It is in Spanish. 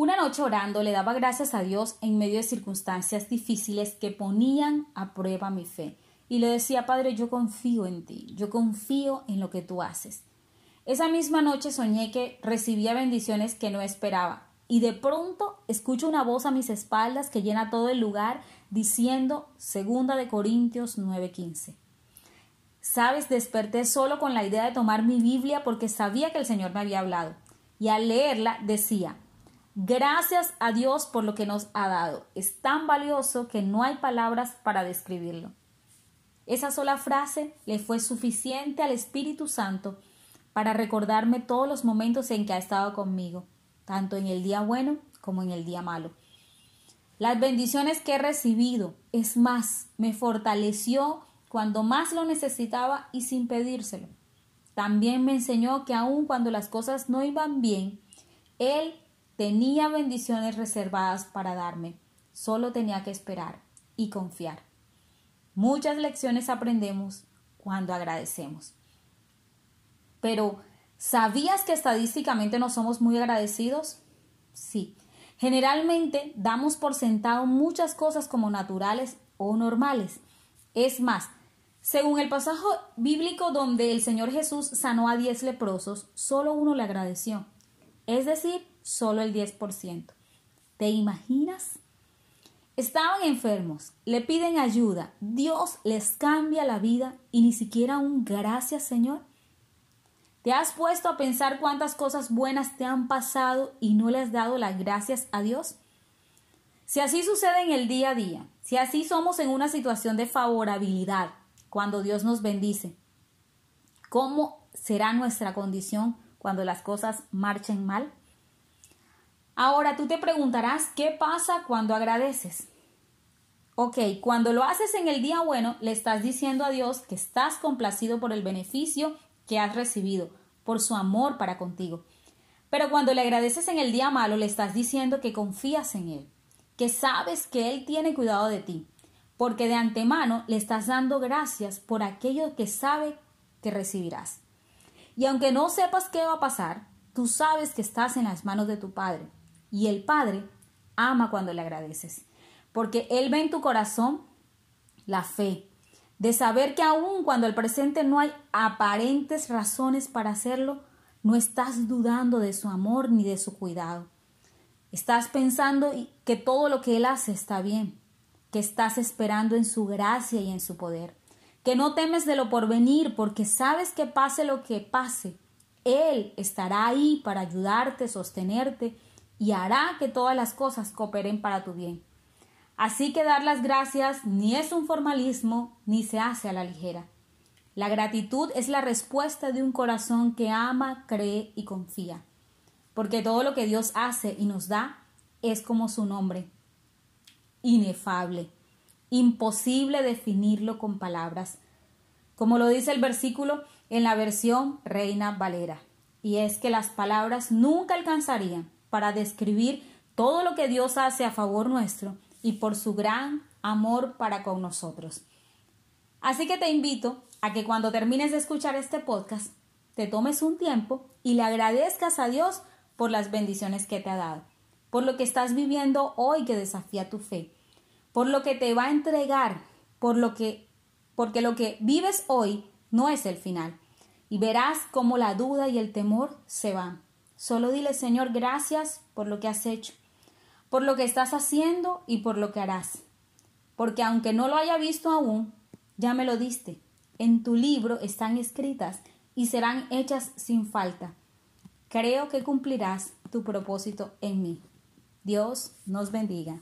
Una noche orando le daba gracias a Dios en medio de circunstancias difíciles que ponían a prueba mi fe. Y le decía, Padre, yo confío en ti, yo confío en lo que tú haces. Esa misma noche soñé que recibía bendiciones que no esperaba. Y de pronto escucho una voz a mis espaldas que llena todo el lugar diciendo segunda de Corintios 9:15. Sabes, desperté solo con la idea de tomar mi Biblia porque sabía que el Señor me había hablado. Y al leerla decía, Gracias a Dios por lo que nos ha dado. Es tan valioso que no hay palabras para describirlo. Esa sola frase le fue suficiente al Espíritu Santo para recordarme todos los momentos en que ha estado conmigo, tanto en el día bueno como en el día malo. Las bendiciones que he recibido, es más, me fortaleció cuando más lo necesitaba y sin pedírselo. También me enseñó que aun cuando las cosas no iban bien, Él Tenía bendiciones reservadas para darme. Solo tenía que esperar y confiar. Muchas lecciones aprendemos cuando agradecemos. Pero, ¿sabías que estadísticamente no somos muy agradecidos? Sí. Generalmente damos por sentado muchas cosas como naturales o normales. Es más, según el pasaje bíblico donde el Señor Jesús sanó a diez leprosos, solo uno le agradeció. Es decir, solo el 10%. ¿Te imaginas? Estaban enfermos, le piden ayuda, Dios les cambia la vida y ni siquiera un gracias Señor. ¿Te has puesto a pensar cuántas cosas buenas te han pasado y no le has dado las gracias a Dios? Si así sucede en el día a día, si así somos en una situación de favorabilidad cuando Dios nos bendice, ¿cómo será nuestra condición cuando las cosas marchen mal? Ahora tú te preguntarás, ¿qué pasa cuando agradeces? Ok, cuando lo haces en el día bueno, le estás diciendo a Dios que estás complacido por el beneficio que has recibido, por su amor para contigo. Pero cuando le agradeces en el día malo, le estás diciendo que confías en Él, que sabes que Él tiene cuidado de ti, porque de antemano le estás dando gracias por aquello que sabe que recibirás. Y aunque no sepas qué va a pasar, tú sabes que estás en las manos de tu Padre y el Padre ama cuando le agradeces, porque Él ve en tu corazón la fe, de saber que aun cuando al presente no hay aparentes razones para hacerlo, no estás dudando de su amor ni de su cuidado. Estás pensando que todo lo que Él hace está bien, que estás esperando en su gracia y en su poder, que no temes de lo porvenir porque sabes que pase lo que pase, Él estará ahí para ayudarte, sostenerte y hará que todas las cosas cooperen para tu bien. Así que dar las gracias ni es un formalismo ni se hace a la ligera. La gratitud es la respuesta de un corazón que ama, cree y confía, porque todo lo que Dios hace y nos da es como su nombre, inefable, imposible definirlo con palabras, como lo dice el versículo en la versión Reina Valera, y es que las palabras nunca alcanzarían para describir todo lo que Dios hace a favor nuestro y por su gran amor para con nosotros. Así que te invito a que cuando termines de escuchar este podcast, te tomes un tiempo y le agradezcas a Dios por las bendiciones que te ha dado, por lo que estás viviendo hoy que desafía tu fe, por lo que te va a entregar, por lo que porque lo que vives hoy no es el final, y verás cómo la duda y el temor se van Solo dile, Señor, gracias por lo que has hecho, por lo que estás haciendo y por lo que harás. Porque aunque no lo haya visto aún, ya me lo diste. En tu libro están escritas y serán hechas sin falta. Creo que cumplirás tu propósito en mí. Dios nos bendiga.